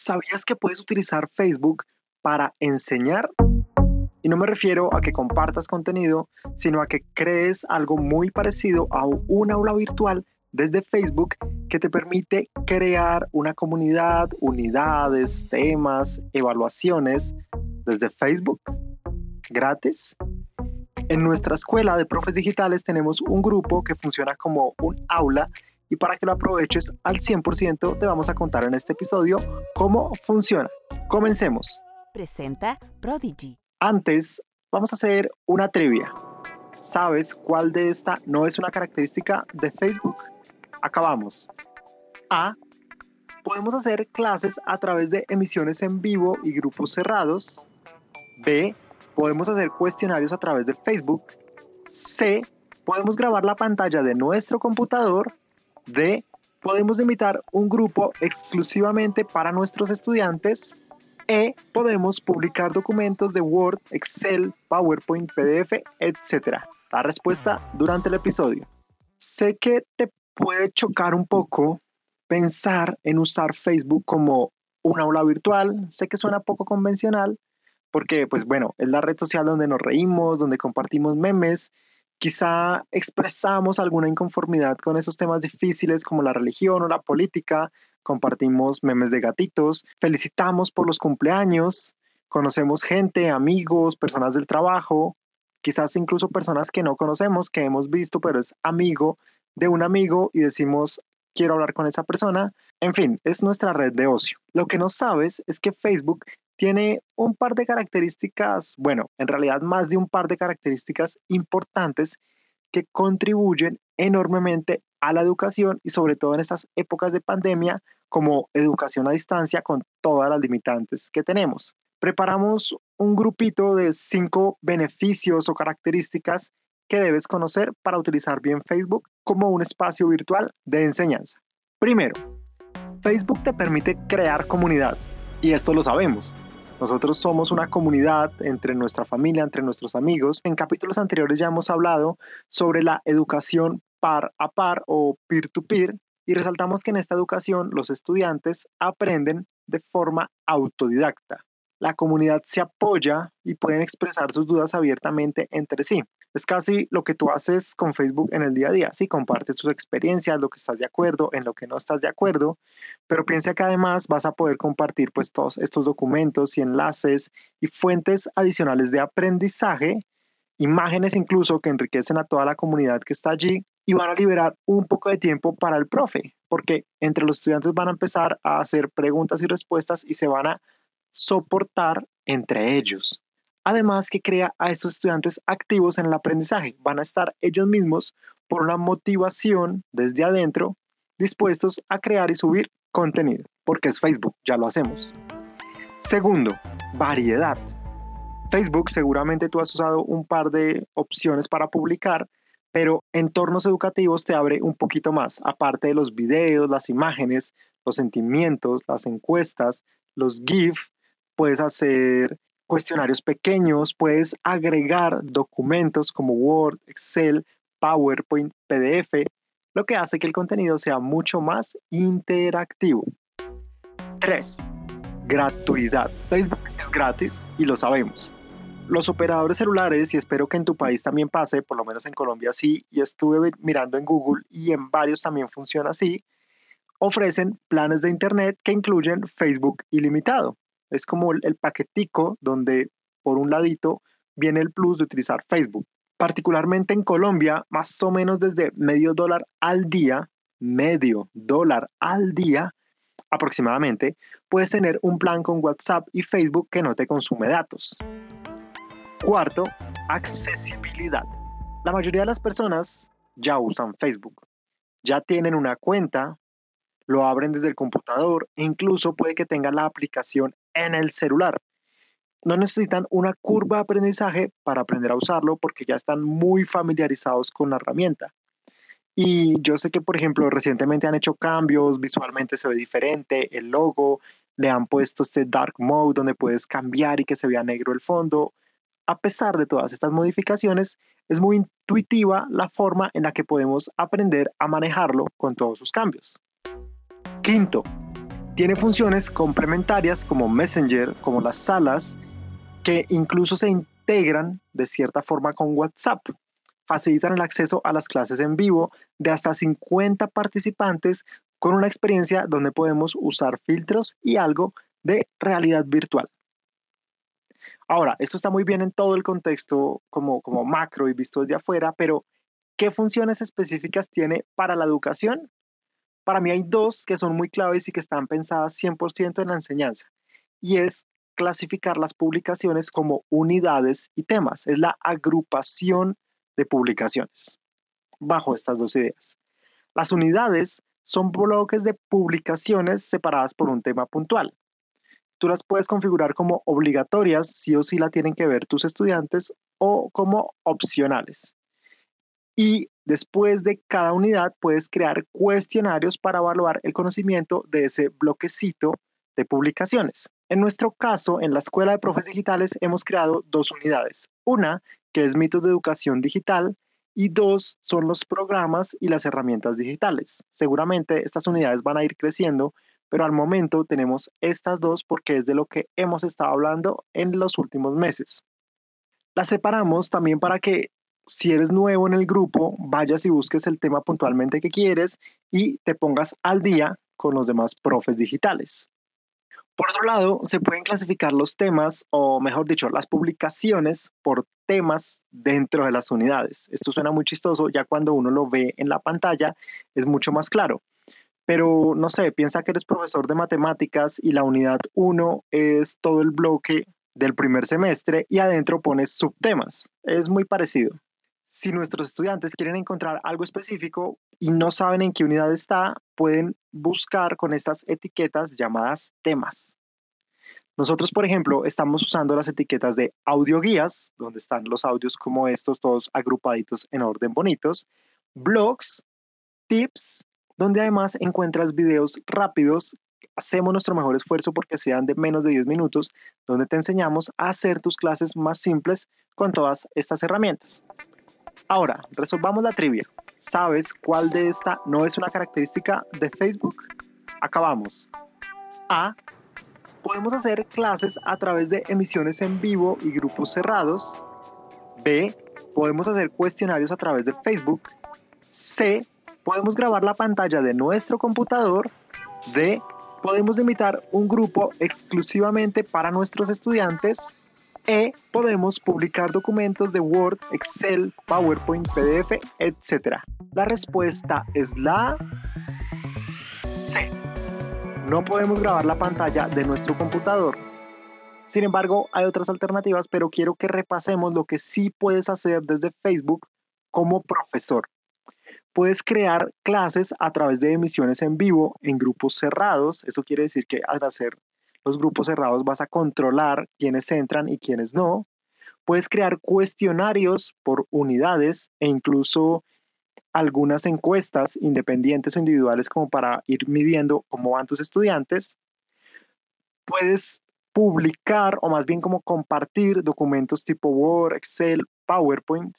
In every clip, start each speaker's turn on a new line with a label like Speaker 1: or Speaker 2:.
Speaker 1: ¿Sabías que puedes utilizar Facebook para enseñar? Y no me refiero a que compartas contenido, sino a que crees algo muy parecido a un aula virtual desde Facebook que te permite crear una comunidad, unidades, temas, evaluaciones desde Facebook gratis. En nuestra escuela de profes digitales tenemos un grupo que funciona como un aula y para que lo aproveches al 100% te vamos a contar en este episodio cómo funciona. Comencemos.
Speaker 2: Presenta Prodigy.
Speaker 1: Antes, vamos a hacer una trivia. ¿Sabes cuál de esta no es una característica de Facebook? Acabamos. A. Podemos hacer clases a través de emisiones en vivo y grupos cerrados. B. Podemos hacer cuestionarios a través de Facebook. C. Podemos grabar la pantalla de nuestro computador D. Podemos limitar un grupo exclusivamente para nuestros estudiantes. E. Podemos publicar documentos de Word, Excel, PowerPoint, PDF, etc. La respuesta durante el episodio. Sé que te puede chocar un poco pensar en usar Facebook como una aula virtual. Sé que suena poco convencional porque, pues bueno, es la red social donde nos reímos, donde compartimos memes Quizá expresamos alguna inconformidad con esos temas difíciles como la religión o la política, compartimos memes de gatitos, felicitamos por los cumpleaños, conocemos gente, amigos, personas del trabajo, quizás incluso personas que no conocemos, que hemos visto, pero es amigo de un amigo y decimos, quiero hablar con esa persona. En fin, es nuestra red de ocio. Lo que no sabes es que Facebook tiene un par de características, bueno, en realidad más de un par de características importantes que contribuyen enormemente a la educación y sobre todo en estas épocas de pandemia como educación a distancia con todas las limitantes que tenemos. Preparamos un grupito de cinco beneficios o características que debes conocer para utilizar bien Facebook como un espacio virtual de enseñanza. Primero, Facebook te permite crear comunidad y esto lo sabemos. Nosotros somos una comunidad entre nuestra familia, entre nuestros amigos. En capítulos anteriores ya hemos hablado sobre la educación par a par o peer-to-peer y resaltamos que en esta educación los estudiantes aprenden de forma autodidacta. La comunidad se apoya y pueden expresar sus dudas abiertamente entre sí. Es casi lo que tú haces con Facebook en el día a día, sí, compartes tus experiencias, lo que estás de acuerdo, en lo que no estás de acuerdo, pero piensa que además vas a poder compartir pues todos estos documentos y enlaces y fuentes adicionales de aprendizaje, imágenes incluso que enriquecen a toda la comunidad que está allí y van a liberar un poco de tiempo para el profe, porque entre los estudiantes van a empezar a hacer preguntas y respuestas y se van a soportar entre ellos. Además que crea a estos estudiantes activos en el aprendizaje. Van a estar ellos mismos por una motivación desde adentro dispuestos a crear y subir contenido, porque es Facebook, ya lo hacemos. Segundo, variedad. Facebook seguramente tú has usado un par de opciones para publicar, pero entornos educativos te abre un poquito más, aparte de los videos, las imágenes, los sentimientos, las encuestas, los GIF, puedes hacer cuestionarios pequeños, puedes agregar documentos como Word, Excel, PowerPoint, PDF, lo que hace que el contenido sea mucho más interactivo. 3. Gratuidad. Facebook es gratis y lo sabemos. Los operadores celulares, y espero que en tu país también pase, por lo menos en Colombia sí, y estuve mirando en Google y en varios también funciona así, ofrecen planes de Internet que incluyen Facebook ilimitado. Es como el, paquetico donde por un ladito viene el plus de utilizar Facebook. Particularmente en Colombia, más o menos desde medio dólar al día, medio dólar al día aproximadamente, puedes tener un plan con WhatsApp y Facebook que no te consume datos. Cuarto, accesibilidad. La mayoría de las personas ya usan Facebook, ya tienen una cuenta, lo abren desde el computador e incluso puede que tengan la aplicación en el celular. No necesitan una curva de aprendizaje para aprender a usarlo porque ya están muy familiarizados con la herramienta. Y yo sé que, por ejemplo, recientemente han hecho cambios, visualmente se ve diferente, el logo, le han puesto este dark mode donde puedes cambiar y que se vea negro el fondo. A pesar de todas estas modificaciones, es muy intuitiva la forma en la que podemos aprender a manejarlo con todos sus cambios. Quinto, Tiene funciones complementarias como Messenger, como las salas, que incluso se integran de cierta forma con WhatsApp. Facilitan el acceso a las clases en vivo de hasta 50 participantes con una experiencia donde podemos usar filtros y algo de realidad virtual. Ahora, esto está muy bien en todo el contexto como, como macro y visto desde afuera, pero ¿qué funciones específicas tiene para la educación? Para mí hay dos que son muy claves y que están pensadas 100% en la enseñanza. Y es clasificar las publicaciones como unidades y temas. Es la agrupación de publicaciones bajo estas dos ideas. Las unidades son bloques de publicaciones separadas por un tema puntual. Tú las puedes configurar como obligatorias, sí o sí la tienen que ver tus estudiantes, o como opcionales. Y después de cada unidad puedes crear cuestionarios para evaluar el conocimiento de ese bloquecito de publicaciones. En nuestro caso, en la Escuela de Profes Digitales hemos creado dos unidades. Una, que es mitos de educación digital, y dos son los programas y las herramientas digitales. Seguramente estas unidades van a ir creciendo, pero al momento tenemos estas dos porque es de lo que hemos estado hablando en los últimos meses. Las separamos también para que si eres nuevo en el grupo, vayas y busques el tema puntualmente que quieres y te pongas al día con los demás profes digitales. Por otro lado, se pueden clasificar los temas, o mejor dicho, las publicaciones por temas dentro de las unidades. Esto suena muy chistoso, ya cuando uno lo ve en la pantalla es mucho más claro. Pero no sé, piensa que eres profesor de matemáticas y la unidad 1 es todo el bloque del primer semestre y adentro pones subtemas. Es muy parecido. Si nuestros estudiantes quieren encontrar algo específico y no saben en qué unidad está, pueden buscar con estas etiquetas llamadas temas. Nosotros, por ejemplo, estamos usando las etiquetas de audio guías, donde están los audios como estos, todos agrupaditos en orden bonitos, blogs, tips, donde además encuentras videos rápidos. Hacemos nuestro mejor esfuerzo porque sean de menos de 10 minutos, donde te enseñamos a hacer tus clases más simples con todas estas herramientas. Ahora, resolvamos la trivia. ¿Sabes cuál de esta no es una característica de Facebook? Acabamos. A. Podemos hacer clases a través de emisiones en vivo y grupos cerrados. B. Podemos hacer cuestionarios a través de Facebook. C. Podemos grabar la pantalla de nuestro computador. D. Podemos limitar un grupo exclusivamente para nuestros estudiantes e podemos publicar documentos de Word, Excel, PowerPoint, PDF, etc. La respuesta es la C. No podemos grabar la pantalla de nuestro computador. Sin embargo, hay otras alternativas, pero quiero que repasemos lo que sí puedes hacer desde Facebook como profesor. Puedes crear clases a través de emisiones en vivo en grupos cerrados. Eso quiere decir que al hacer los grupos cerrados vas a controlar quiénes entran y quiénes no. Puedes crear cuestionarios por unidades e incluso algunas encuestas independientes o individuales como para ir midiendo cómo van tus estudiantes. Puedes publicar o más bien como compartir documentos tipo Word, Excel, PowerPoint.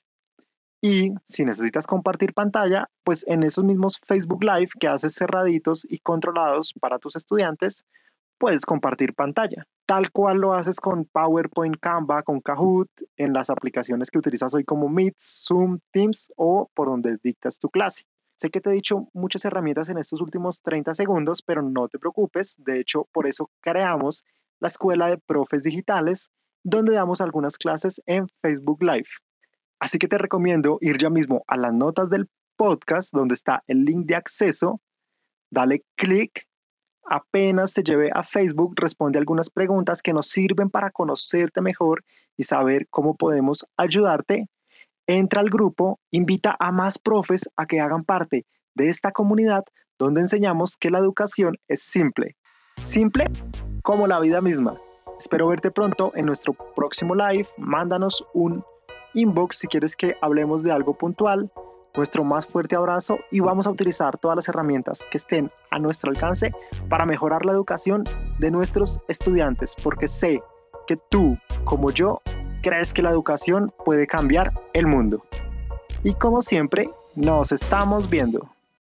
Speaker 1: Y si necesitas compartir pantalla, pues en esos mismos Facebook Live que haces cerraditos y controlados para tus estudiantes, puedes compartir pantalla, tal cual lo haces con PowerPoint, Canva, con Kahoot, en las aplicaciones que utilizas hoy como Meet, Zoom, Teams o por donde dictas tu clase. Sé que te he dicho muchas herramientas en estos últimos 30 segundos, pero no te preocupes. De hecho, por eso creamos la Escuela de Profes Digitales, donde damos algunas clases en Facebook Live. Así que te recomiendo ir ya mismo a las notas del podcast, donde está el link de acceso. Dale clic apenas te lleve a Facebook, responde algunas preguntas que nos sirven para conocerte mejor y saber cómo podemos ayudarte. Entra al grupo, invita a más profes a que hagan parte de esta comunidad donde enseñamos que la educación es simple, simple como la vida misma. Espero verte pronto en nuestro próximo live. Mándanos un inbox si quieres que hablemos de algo puntual nuestro más fuerte abrazo y vamos a utilizar todas las herramientas que estén a nuestro alcance para mejorar la educación de nuestros estudiantes, porque sé que tú, como yo, crees que la educación puede cambiar el mundo. Y como siempre, nos estamos viendo.